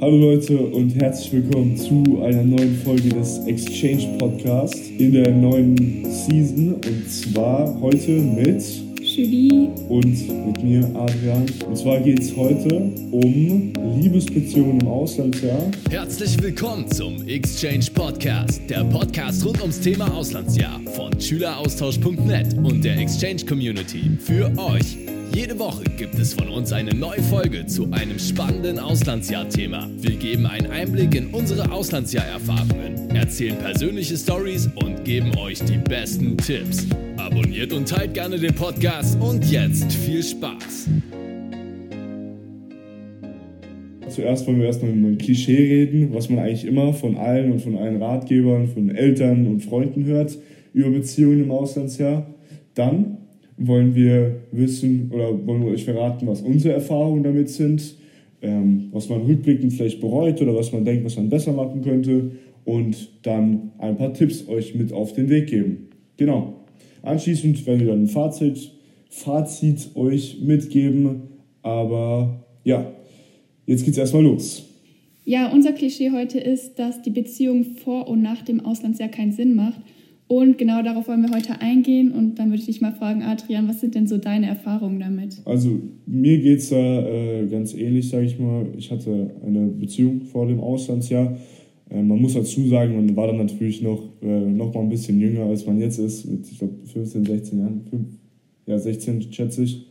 Hallo Leute und herzlich willkommen zu einer neuen Folge des Exchange Podcast in der neuen Season und zwar heute mit Julie und mit mir Adrian. Und zwar geht es heute um Liebesbeziehungen im Auslandsjahr. Herzlich willkommen zum Exchange Podcast, der Podcast rund ums Thema Auslandsjahr von Schüleraustausch.net und der Exchange Community für euch. Jede Woche gibt es von uns eine neue Folge zu einem spannenden Auslandsjahr-Thema. Wir geben einen Einblick in unsere Auslandsjahr-Erfahrungen, erzählen persönliche Stories und geben euch die besten Tipps. Abonniert und teilt gerne den Podcast und jetzt viel Spaß. Zuerst wollen wir erstmal über ein Klischee reden, was man eigentlich immer von allen und von allen Ratgebern, von Eltern und Freunden hört über Beziehungen im Auslandsjahr. Dann wollen wir wissen oder wollen wir euch verraten, was unsere Erfahrungen damit sind, ähm, was man rückblickend vielleicht bereut oder was man denkt, was man besser machen könnte und dann ein paar Tipps euch mit auf den Weg geben. Genau. Anschließend werden wir dann ein Fazit, Fazit euch mitgeben, aber ja, jetzt geht's erstmal los. Ja, unser Klischee heute ist, dass die Beziehung vor und nach dem Auslandsjahr keinen Sinn macht und genau darauf wollen wir heute eingehen. Und dann würde ich dich mal fragen, Adrian, was sind denn so deine Erfahrungen damit? Also mir geht es da äh, ganz ähnlich, sage ich mal. Ich hatte eine Beziehung vor dem Auslandsjahr. Äh, man muss dazu sagen, man war dann natürlich noch, äh, noch mal ein bisschen jünger, als man jetzt ist. Mit, ich glaube, 15, 16 Jahren. 5, ja, 16 schätze ich.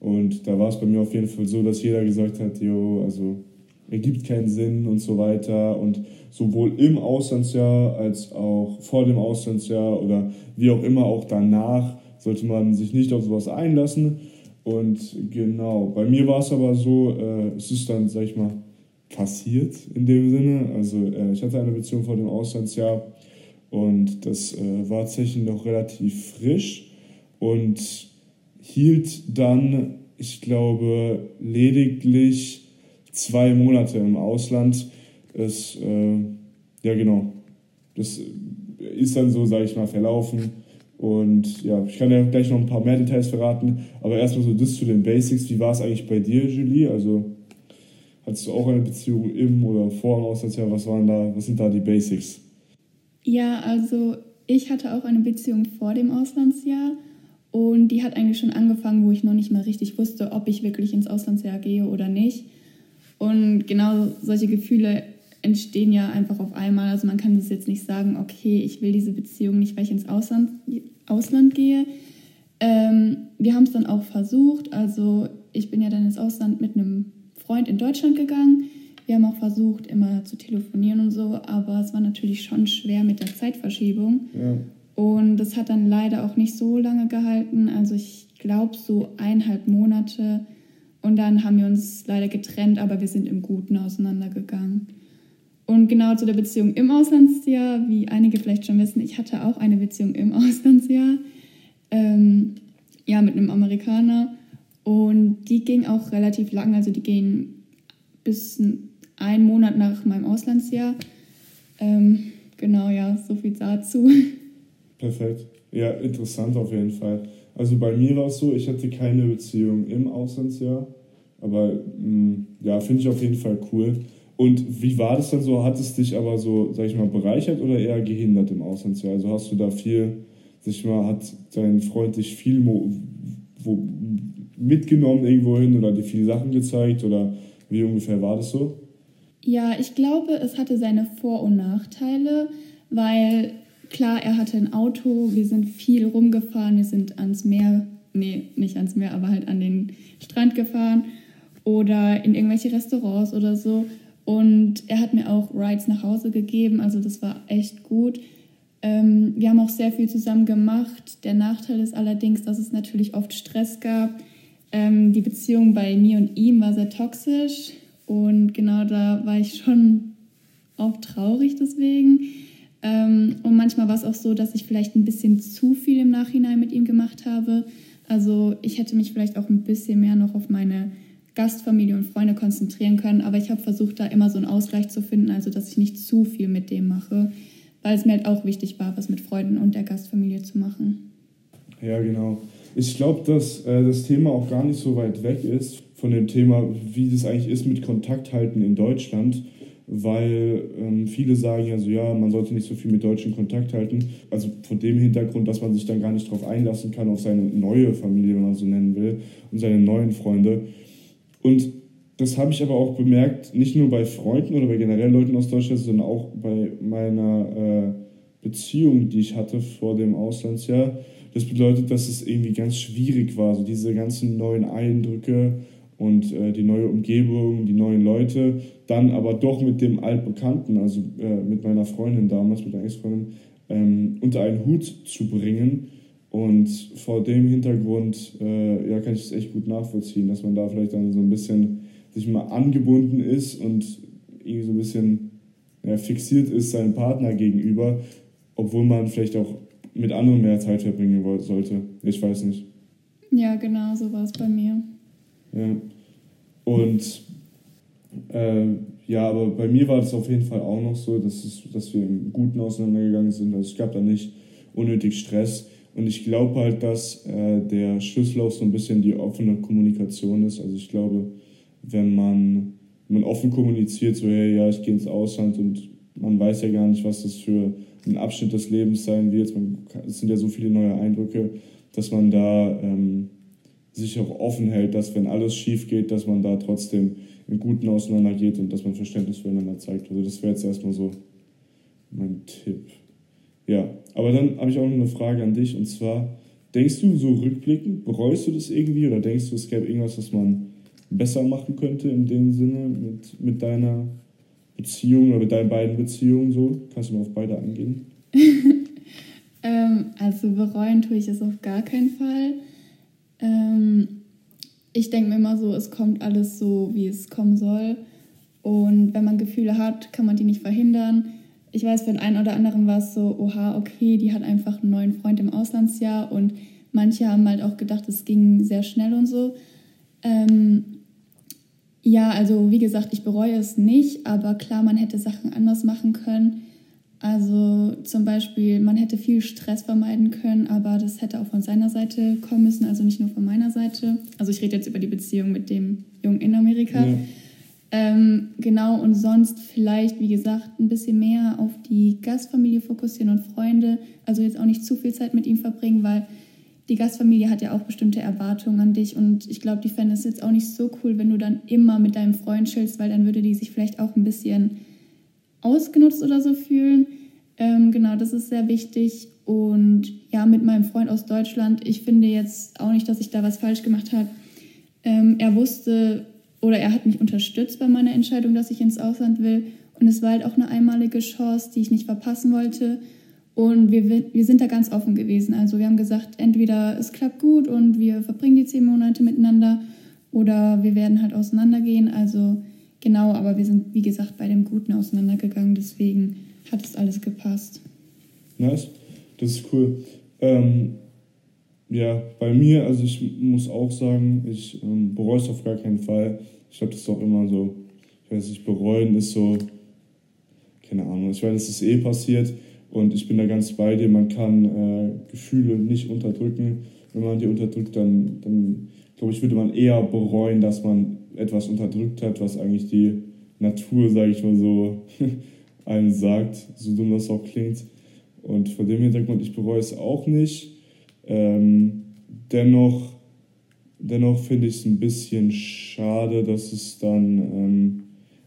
Und da war es bei mir auf jeden Fall so, dass jeder gesagt hat, jo, also ergibt keinen Sinn und so weiter. Und sowohl im Auslandsjahr als auch vor dem Auslandsjahr oder wie auch immer auch danach sollte man sich nicht auf sowas einlassen. Und genau, bei mir war es aber so, äh, es ist dann, sag ich mal, passiert in dem Sinne. Also äh, ich hatte eine Beziehung vor dem Auslandsjahr und das äh, war tatsächlich noch relativ frisch und hielt dann, ich glaube, lediglich zwei Monate im Ausland. Das, äh, ja genau, das ist dann so, sage ich mal, verlaufen. Und ja, ich kann ja gleich noch ein paar mehr Details verraten, aber erstmal so das zu den Basics. Wie war es eigentlich bei dir, Julie? Also hattest du auch eine Beziehung im oder vor dem Auslandsjahr? Was waren da, was sind da die Basics? Ja, also ich hatte auch eine Beziehung vor dem Auslandsjahr und die hat eigentlich schon angefangen, wo ich noch nicht mal richtig wusste, ob ich wirklich ins Auslandsjahr gehe oder nicht. Und genau solche Gefühle entstehen ja einfach auf einmal. Also man kann das jetzt nicht sagen, okay, ich will diese Beziehung nicht, weil ich ins Ausland, Ausland gehe. Ähm, wir haben es dann auch versucht. Also ich bin ja dann ins Ausland mit einem Freund in Deutschland gegangen. Wir haben auch versucht, immer zu telefonieren und so, aber es war natürlich schon schwer mit der Zeitverschiebung. Ja. Und das hat dann leider auch nicht so lange gehalten. Also ich glaube so eineinhalb Monate und dann haben wir uns leider getrennt, aber wir sind im Guten auseinandergegangen. Und genau zu der Beziehung im Auslandsjahr, wie einige vielleicht schon wissen, ich hatte auch eine Beziehung im Auslandsjahr, ähm, ja, mit einem Amerikaner. Und die ging auch relativ lang, also die ging bis einen Monat nach meinem Auslandsjahr. Ähm, genau, ja, so viel dazu. Perfekt. Ja, interessant auf jeden Fall. Also bei mir war es so, ich hatte keine Beziehung im Auslandsjahr, aber mh, mm, ja, finde ich auf jeden Fall cool. Und wie war das dann so? Hat es dich aber so, sag ich mal, bereichert oder eher gehindert im Auslandsjahr? Also hast du da viel, sag ich mal, hat dein Freund dich viel wo, mitgenommen irgendwo hin oder dir viele Sachen gezeigt oder wie ungefähr war das so? Ja, ich glaube, es hatte seine Vor- und Nachteile, weil klar, er hatte ein Auto, wir sind viel rumgefahren, wir sind ans Meer, nee, nicht ans Meer, aber halt an den Strand gefahren oder in irgendwelche Restaurants oder so. Und er hat mir auch Rides nach Hause gegeben, also das war echt gut. Ähm, wir haben auch sehr viel zusammen gemacht. Der Nachteil ist allerdings, dass es natürlich oft Stress gab. Ähm, die Beziehung bei mir und ihm war sehr toxisch und genau da war ich schon oft traurig deswegen. Ähm, und manchmal war es auch so, dass ich vielleicht ein bisschen zu viel im Nachhinein mit ihm gemacht habe. Also ich hätte mich vielleicht auch ein bisschen mehr noch auf meine Gastfamilie und Freunde konzentrieren können, aber ich habe versucht, da immer so einen Ausgleich zu finden, also dass ich nicht zu viel mit dem mache, weil es mir halt auch wichtig war, was mit Freunden und der Gastfamilie zu machen. Ja, genau. Ich glaube, dass äh, das Thema auch gar nicht so weit weg ist von dem Thema, wie das eigentlich ist mit Kontakt halten in Deutschland, weil ähm, viele sagen ja so, ja, man sollte nicht so viel mit Deutschen Kontakt halten. Also von dem Hintergrund, dass man sich dann gar nicht darauf einlassen kann, auf seine neue Familie, wenn man so nennen will, und seine neuen Freunde. Und das habe ich aber auch bemerkt, nicht nur bei Freunden oder bei generell Leuten aus Deutschland, sondern auch bei meiner äh, Beziehung, die ich hatte vor dem Auslandsjahr. Das bedeutet, dass es irgendwie ganz schwierig war, so diese ganzen neuen Eindrücke und äh, die neue Umgebung, die neuen Leute, dann aber doch mit dem Altbekannten, also äh, mit meiner Freundin damals, mit der Ex-Freundin, ähm, unter einen Hut zu bringen. Und vor dem Hintergrund äh, ja, kann ich es echt gut nachvollziehen, dass man da vielleicht dann so ein bisschen sich mal angebunden ist und irgendwie so ein bisschen ja, fixiert ist seinem Partner gegenüber, obwohl man vielleicht auch mit anderen mehr Zeit verbringen sollte. Ich weiß nicht. Ja, genau, so war es bei mir. Ja. Und äh, ja, aber bei mir war das auf jeden Fall auch noch so, dass, es, dass wir im Guten auseinandergegangen sind. Also es gab da nicht unnötig Stress. Und ich glaube halt, dass äh, der Schlüssel auch so ein bisschen die offene Kommunikation ist. Also ich glaube, wenn man, wenn man offen kommuniziert, so hey, ja, ich gehe ins Ausland und man weiß ja gar nicht, was das für ein Abschnitt des Lebens sein wird. es sind ja so viele neue Eindrücke, dass man da ähm, sich auch offen hält, dass wenn alles schief geht, dass man da trotzdem im Guten auseinandergeht und dass man Verständnis füreinander zeigt. Also das wäre jetzt erstmal so mein Tipp. Ja, aber dann habe ich auch noch eine Frage an dich und zwar, denkst du so rückblickend, bereust du das irgendwie oder denkst du, es gäbe irgendwas, was man besser machen könnte in dem Sinne mit, mit deiner Beziehung oder mit deinen beiden Beziehungen so? Kannst du mal auf beide eingehen? ähm, also bereuen tue ich es auf gar keinen Fall. Ähm, ich denke mir immer so, es kommt alles so, wie es kommen soll. Und wenn man Gefühle hat, kann man die nicht verhindern. Ich weiß, für den einen oder anderen war es so, oha, okay, die hat einfach einen neuen Freund im Auslandsjahr und manche haben halt auch gedacht, es ging sehr schnell und so. Ähm, ja, also wie gesagt, ich bereue es nicht, aber klar, man hätte Sachen anders machen können. Also zum Beispiel, man hätte viel Stress vermeiden können, aber das hätte auch von seiner Seite kommen müssen, also nicht nur von meiner Seite. Also ich rede jetzt über die Beziehung mit dem Jungen in Amerika. Ja. Ähm, genau, und sonst vielleicht, wie gesagt, ein bisschen mehr auf die Gastfamilie fokussieren und Freunde. Also jetzt auch nicht zu viel Zeit mit ihm verbringen, weil die Gastfamilie hat ja auch bestimmte Erwartungen an dich und ich glaube, die fänden es jetzt auch nicht so cool, wenn du dann immer mit deinem Freund chillst, weil dann würde die sich vielleicht auch ein bisschen ausgenutzt oder so fühlen. Ähm, genau, das ist sehr wichtig. Und ja, mit meinem Freund aus Deutschland, ich finde jetzt auch nicht, dass ich da was falsch gemacht habe. Ähm, er wusste oder er hat mich unterstützt bei meiner Entscheidung, dass ich ins Ausland will. Und es war halt auch eine einmalige Chance, die ich nicht verpassen wollte. Und wir, wir sind da ganz offen gewesen. Also wir haben gesagt, entweder es klappt gut und wir verbringen die zehn Monate miteinander oder wir werden halt auseinandergehen. Also genau, aber wir sind, wie gesagt, bei dem Guten auseinandergegangen. Deswegen hat es alles gepasst. Nice, das ist cool. Ähm, ja, bei mir, also ich muss auch sagen, ich ähm, bereue es auf gar keinen Fall. Ich glaube, das ist auch immer so, ich weiß nicht, bereuen ist so, keine Ahnung, ich weiß, es ist eh passiert und ich bin da ganz bei dir, man kann äh, Gefühle nicht unterdrücken. Wenn man die unterdrückt, dann, dann glaube ich, würde man eher bereuen, dass man etwas unterdrückt hat, was eigentlich die Natur, sage ich mal so, einem sagt, so dumm das auch klingt. Und vor dem Hintergrund, ich bereue es auch nicht. Ähm, dennoch dennoch finde ich es ein bisschen schade, dass es dann, ähm,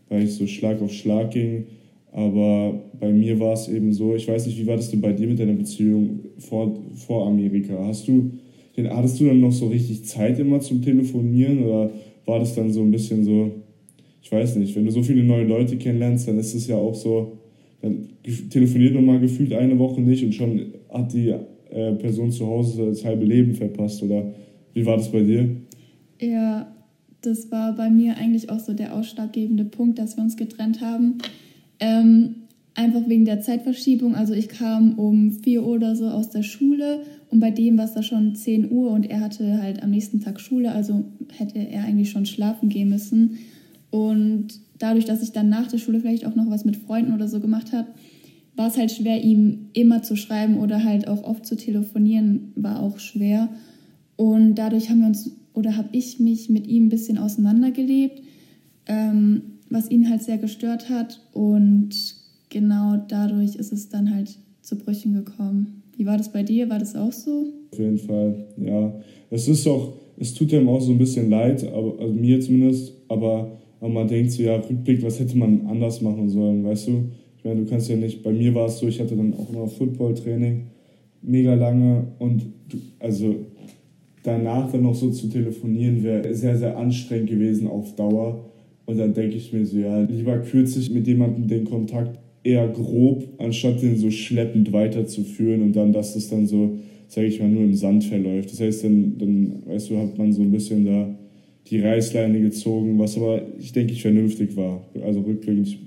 weil ich so Schlag auf Schlag ging, aber bei mir war es eben so, ich weiß nicht, wie war das denn bei dir mit deiner Beziehung vor, vor Amerika? Hast du, hattest du dann noch so richtig Zeit immer zum Telefonieren oder war das dann so ein bisschen so, ich weiß nicht, wenn du so viele neue Leute kennenlernst, dann ist es ja auch so, dann telefoniert man mal gefühlt eine Woche nicht und schon hat die äh, Person zu Hause das halbe Leben verpasst oder wie war das bei dir? Ja, das war bei mir eigentlich auch so der ausschlaggebende Punkt, dass wir uns getrennt haben. Ähm, einfach wegen der Zeitverschiebung. Also ich kam um 4 Uhr oder so aus der Schule und bei dem war es da schon 10 Uhr und er hatte halt am nächsten Tag Schule, also hätte er eigentlich schon schlafen gehen müssen. Und dadurch, dass ich dann nach der Schule vielleicht auch noch was mit Freunden oder so gemacht habe, war es halt schwer, ihm immer zu schreiben oder halt auch oft zu telefonieren, war auch schwer. Und dadurch haben wir uns oder habe ich mich mit ihm ein bisschen auseinandergelebt, ähm, was ihn halt sehr gestört hat. Und genau dadurch ist es dann halt zu Brüchen gekommen. Wie war das bei dir? War das auch so? Auf jeden Fall, ja. Es ist auch, es tut ihm auch so ein bisschen leid, aber, also mir zumindest, aber, aber man denkt so, ja, Rückblick, was hätte man anders machen sollen, weißt du? Ich meine, du kannst ja nicht, bei mir war es so, ich hatte dann auch immer Football-Training, mega lange und du, also danach dann noch so zu telefonieren wäre sehr, sehr anstrengend gewesen auf Dauer. Und dann denke ich mir so, ja, lieber kürze ich mit jemandem den Kontakt eher grob, anstatt den so schleppend weiterzuführen und dann, dass das dann so, sage ich mal, nur im Sand verläuft. Das heißt, dann, dann, weißt du, hat man so ein bisschen da die Reißleine gezogen, was aber, ich denke, ich vernünftig war. Also rückblickend,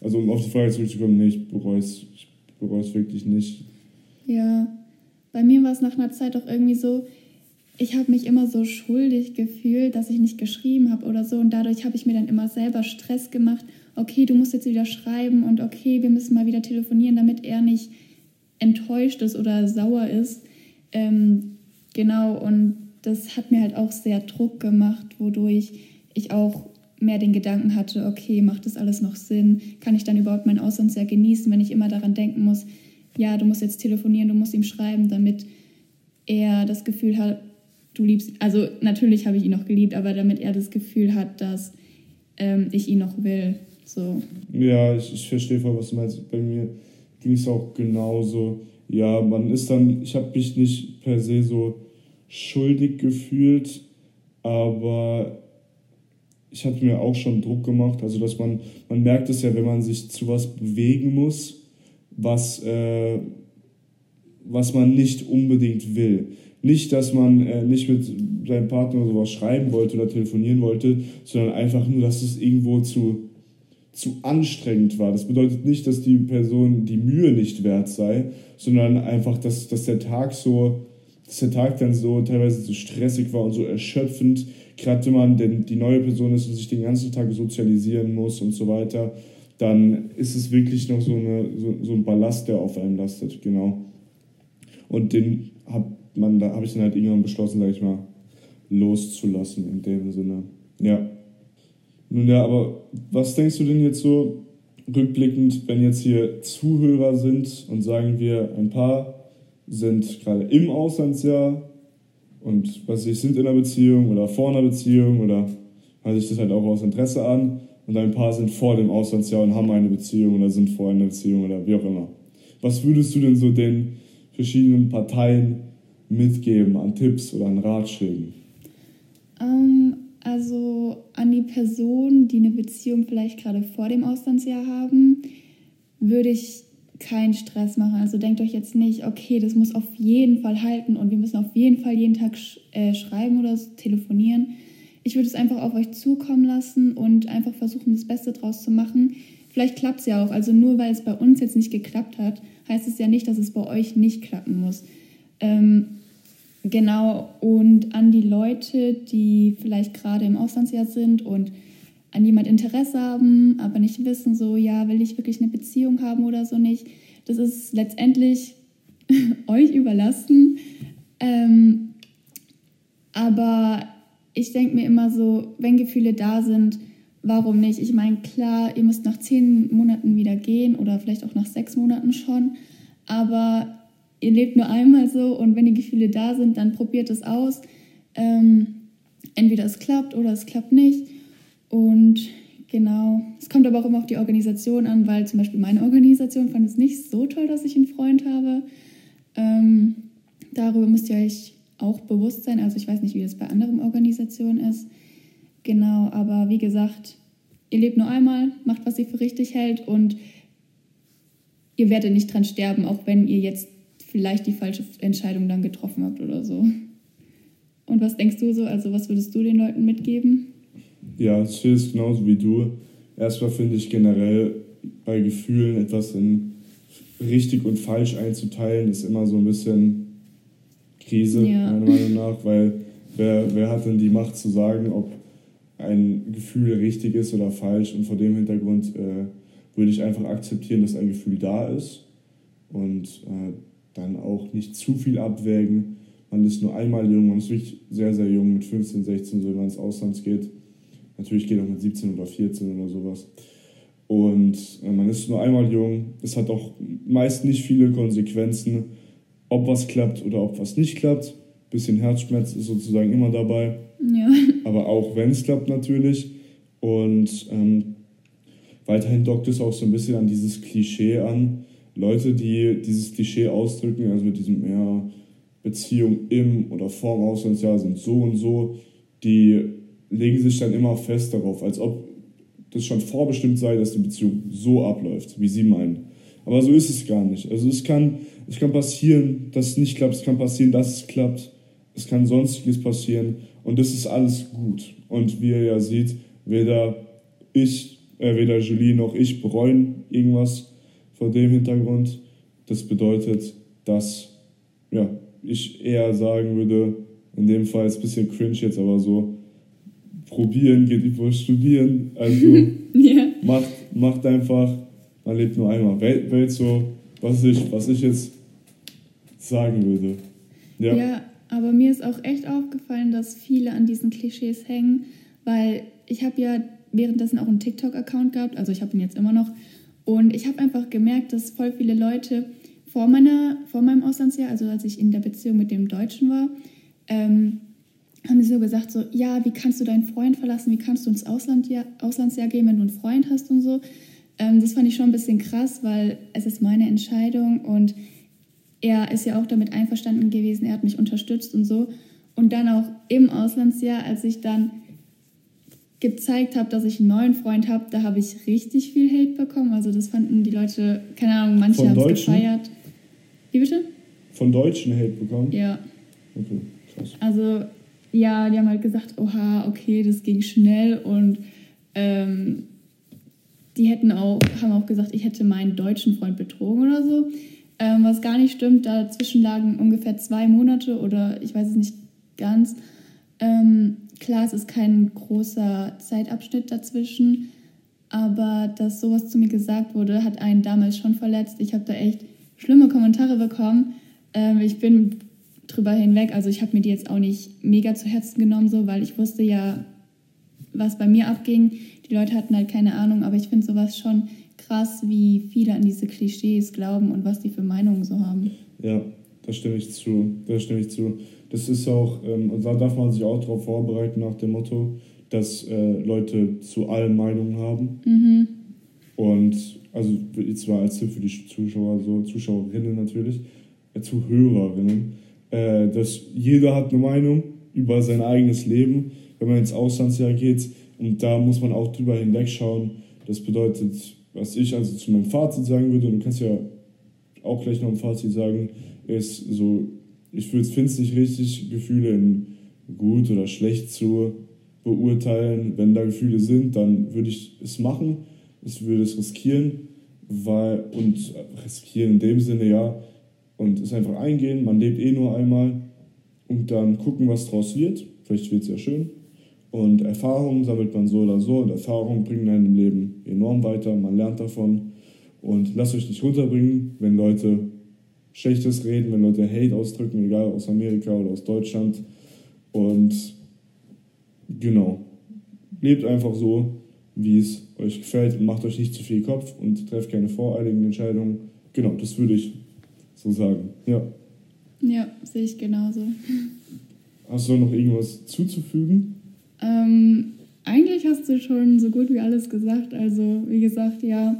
also um auf die Frage zurückzukommen, nee, ich bereue es wirklich nicht. Ja, bei mir war es nach einer Zeit auch irgendwie so, ich habe mich immer so schuldig gefühlt, dass ich nicht geschrieben habe oder so. Und dadurch habe ich mir dann immer selber Stress gemacht. Okay, du musst jetzt wieder schreiben und okay, wir müssen mal wieder telefonieren, damit er nicht enttäuscht ist oder sauer ist. Ähm, genau, und das hat mir halt auch sehr Druck gemacht, wodurch ich auch mehr den Gedanken hatte, okay, macht das alles noch Sinn? Kann ich dann überhaupt mein Auslandsjahr genießen, wenn ich immer daran denken muss, ja, du musst jetzt telefonieren, du musst ihm schreiben, damit er das Gefühl hat, du liebst, also natürlich habe ich ihn noch geliebt, aber damit er das Gefühl hat, dass ähm, ich ihn noch will. So. Ja, ich, ich verstehe voll, was du meinst. Bei mir ging es auch genauso. Ja, man ist dann, ich habe mich nicht per se so schuldig gefühlt, aber ich hatte mir auch schon Druck gemacht. Also, dass man, man merkt es ja, wenn man sich zu was bewegen muss, was, äh, was man nicht unbedingt will. Nicht, dass man äh, nicht mit seinem Partner sowas schreiben wollte oder telefonieren wollte, sondern einfach nur, dass es irgendwo zu, zu anstrengend war. Das bedeutet nicht, dass die Person die Mühe nicht wert sei, sondern einfach, dass, dass der Tag so, dass der Tag dann so teilweise so stressig war und so erschöpfend, gerade wenn man denn die neue Person ist und sich den ganzen Tag sozialisieren muss und so weiter, dann ist es wirklich noch so, eine, so, so ein Ballast, der auf einem lastet, genau. Und den habe man, da habe ich dann halt irgendwann beschlossen, sag ich mal, loszulassen in dem Sinne. Ja. Nun ja, aber was denkst du denn jetzt so rückblickend, wenn jetzt hier Zuhörer sind und sagen wir, ein paar sind gerade im Auslandsjahr und was ich sind in einer Beziehung oder vor einer Beziehung oder hört sich das halt auch aus Interesse an und ein paar sind vor dem Auslandsjahr und haben eine Beziehung oder sind vor einer Beziehung oder wie auch immer. Was würdest du denn so den verschiedenen Parteien mitgeben an Tipps oder an Ratschlägen? Ähm, also an die Personen, die eine Beziehung vielleicht gerade vor dem Auslandsjahr haben, würde ich keinen Stress machen. Also denkt euch jetzt nicht, okay, das muss auf jeden Fall halten und wir müssen auf jeden Fall jeden Tag sch äh, schreiben oder telefonieren. Ich würde es einfach auf euch zukommen lassen und einfach versuchen, das Beste draus zu machen. Vielleicht klappt es ja auch. Also nur weil es bei uns jetzt nicht geklappt hat, heißt es ja nicht, dass es bei euch nicht klappen muss. Ähm, Genau, und an die Leute, die vielleicht gerade im Auslandsjahr sind und an jemand Interesse haben, aber nicht wissen, so, ja, will ich wirklich eine Beziehung haben oder so nicht. Das ist letztendlich euch überlassen. Ähm, aber ich denke mir immer so, wenn Gefühle da sind, warum nicht? Ich meine, klar, ihr müsst nach zehn Monaten wieder gehen oder vielleicht auch nach sechs Monaten schon, aber ihr lebt nur einmal so und wenn die Gefühle da sind, dann probiert es aus. Ähm, entweder es klappt oder es klappt nicht. Und genau, es kommt aber auch immer auf die Organisation an, weil zum Beispiel meine Organisation fand es nicht so toll, dass ich einen Freund habe. Ähm, darüber müsst ihr euch auch bewusst sein. Also ich weiß nicht, wie das bei anderen Organisationen ist. Genau, aber wie gesagt, ihr lebt nur einmal, macht, was ihr für richtig hält und ihr werdet nicht dran sterben, auch wenn ihr jetzt vielleicht die falsche Entscheidung dann getroffen habt oder so. Und was denkst du so? Also, was würdest du den Leuten mitgeben? Ja, ich sehe es genauso wie du. Erstmal finde ich generell bei Gefühlen etwas in richtig und falsch einzuteilen, ist immer so ein bisschen Krise, ja. meiner Meinung nach, weil wer, wer hat denn die Macht zu sagen, ob ein Gefühl richtig ist oder falsch? Und vor dem Hintergrund äh, würde ich einfach akzeptieren, dass ein Gefühl da ist und äh, dann auch nicht zu viel abwägen, man ist nur einmal jung, man ist wirklich sehr, sehr jung, mit 15, 16, so wenn man ins Ausland geht. Natürlich geht auch mit 17 oder 14 oder sowas. Und äh, man ist nur einmal jung. Es hat auch meist nicht viele Konsequenzen, ob was klappt oder ob was nicht klappt. Bisschen Herzschmerz ist sozusagen immer dabei. Ja. Aber auch wenn es klappt natürlich. Und ähm, weiterhin dockt es auch so ein bisschen an dieses Klischee an. Leute, die dieses Klischee ausdrücken, also mit diesem, ja, Beziehung im oder vorm Auslandsjahr sind so und so, die legen sich dann immer fest darauf, als ob das schon vorbestimmt sei, dass die Beziehung so abläuft, wie sie meinen. Aber so ist es gar nicht. Also es kann, es kann passieren, dass es nicht klappt, es kann passieren, dass es klappt, es kann sonstiges passieren und das ist alles gut. Und wie ihr ja seht, weder ich, äh, weder Julie noch ich bereuen irgendwas vor dem Hintergrund. Das bedeutet, dass ja, ich eher sagen würde, in dem Fall ist ein bisschen cringe jetzt, aber so, probieren geht über studieren. Also yeah. macht, macht einfach, man lebt nur einmal. Welt, Welt so, was ich, was ich jetzt sagen würde. Ja. ja, aber mir ist auch echt aufgefallen, dass viele an diesen Klischees hängen, weil ich habe ja währenddessen auch einen TikTok-Account gehabt, also ich habe ihn jetzt immer noch. Und ich habe einfach gemerkt, dass voll viele Leute vor, meiner, vor meinem Auslandsjahr, also als ich in der Beziehung mit dem Deutschen war, ähm, haben sie so gesagt, so, ja, wie kannst du deinen Freund verlassen, wie kannst du ins Ausland, ja, Auslandsjahr gehen, wenn du einen Freund hast und so. Ähm, das fand ich schon ein bisschen krass, weil es ist meine Entscheidung und er ist ja auch damit einverstanden gewesen, er hat mich unterstützt und so. Und dann auch im Auslandsjahr, als ich dann gezeigt habe, dass ich einen neuen Freund habe, da habe ich richtig viel Hate bekommen. Also das fanden die Leute, keine Ahnung, manche haben es gefeiert. Wie bitte? Von Deutschen Hate bekommen? Ja. Okay, krass. Also, ja, die haben halt gesagt, oha, okay, das ging schnell und ähm, die hätten auch, haben auch gesagt, ich hätte meinen deutschen Freund betrogen oder so. Ähm, was gar nicht stimmt, dazwischen lagen ungefähr zwei Monate oder ich weiß es nicht ganz. Ähm, klar, es ist kein großer Zeitabschnitt dazwischen, aber dass sowas zu mir gesagt wurde, hat einen damals schon verletzt. Ich habe da echt schlimme Kommentare bekommen. Ähm, ich bin drüber hinweg. Also ich habe mir die jetzt auch nicht mega zu Herzen genommen, so, weil ich wusste ja, was bei mir abging. Die Leute hatten halt keine Ahnung, aber ich finde sowas schon krass, wie viele an diese Klischees glauben und was die für Meinungen so haben. Ja, da stimme ich zu. Da stimme ich zu. Das ist auch, ähm, und da darf man sich auch darauf vorbereiten nach dem Motto, dass äh, Leute zu allen Meinungen haben. Mhm. Und also jetzt mal als Tipp für die Zuschauer, so Zuschauerinnen natürlich, äh, Zuhörerinnen, äh, dass jeder hat eine Meinung über sein eigenes Leben, wenn man ins Auslandsjahr geht. Und da muss man auch drüber hinwegschauen. Das bedeutet, was ich also zu meinem Fazit sagen würde, und du kannst ja auch gleich noch ein Fazit sagen, ist so, ich finde es nicht richtig, Gefühle in gut oder schlecht zu beurteilen. Wenn da Gefühle sind, dann würde ich es machen, ich würde es riskieren, weil, und riskieren in dem Sinne, ja, und es einfach eingehen, man lebt eh nur einmal und dann gucken, was draus wird. Vielleicht wird es ja schön. Und Erfahrungen sammelt man so oder so und Erfahrungen bringen einen im Leben enorm weiter, man lernt davon. Und lasst euch nicht runterbringen, wenn Leute Schlechtes reden, wenn Leute Hate ausdrücken, egal aus Amerika oder aus Deutschland. Und genau, lebt einfach so, wie es euch gefällt macht euch nicht zu viel Kopf und trefft keine voreiligen Entscheidungen. Genau, das würde ich so sagen. Ja. Ja, sehe ich genauso. Hast du noch irgendwas zuzufügen? Ähm, eigentlich hast du schon so gut wie alles gesagt. Also, wie gesagt, ja,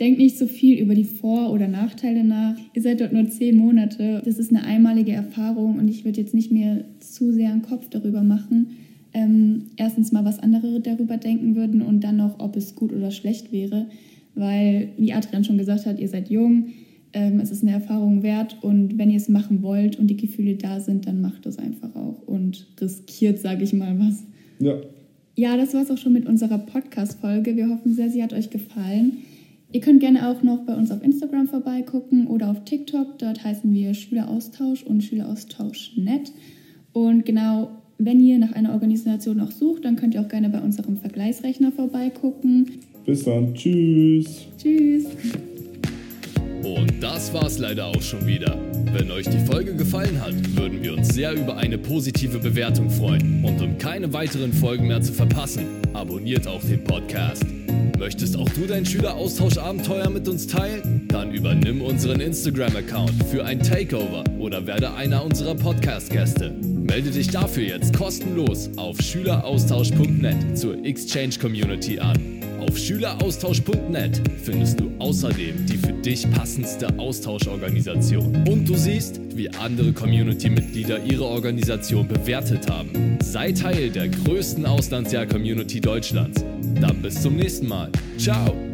Denkt nicht so viel über die Vor- oder Nachteile nach. Ihr seid dort nur zehn Monate. Das ist eine einmalige Erfahrung und ich würde jetzt nicht mehr zu sehr einen Kopf darüber machen. Ähm, erstens mal, was andere darüber denken würden und dann noch, ob es gut oder schlecht wäre. Weil, wie Adrian schon gesagt hat, ihr seid jung, ähm, es ist eine Erfahrung wert und wenn ihr es machen wollt und die Gefühle da sind, dann macht es einfach auch und riskiert, sage ich mal, was. Ja. Ja, das war es auch schon mit unserer Podcast-Folge. Wir hoffen sehr, sie hat euch gefallen. Ihr könnt gerne auch noch bei uns auf Instagram vorbeigucken oder auf TikTok. Dort heißen wir Schüleraustausch und Schüleraustausch.net. Und genau, wenn ihr nach einer Organisation auch sucht, dann könnt ihr auch gerne bei unserem Vergleichsrechner vorbeigucken. Bis dann. Tschüss. Tschüss. Das war's leider auch schon wieder. Wenn euch die Folge gefallen hat, würden wir uns sehr über eine positive Bewertung freuen. Und um keine weiteren Folgen mehr zu verpassen, abonniert auch den Podcast. Möchtest auch du dein Schüleraustauschabenteuer mit uns teilen? Dann übernimm unseren Instagram-Account für ein Takeover oder werde einer unserer Podcast-Gäste. Melde dich dafür jetzt kostenlos auf schüleraustausch.net zur Exchange Community an. Auf schüleraustausch.net findest du außerdem die für dich passendste Austauschorganisation. Und du siehst, wie andere Community-Mitglieder ihre Organisation bewertet haben. Sei Teil der größten Auslandsjahr-Community Deutschlands. Dann bis zum nächsten Mal. Ciao!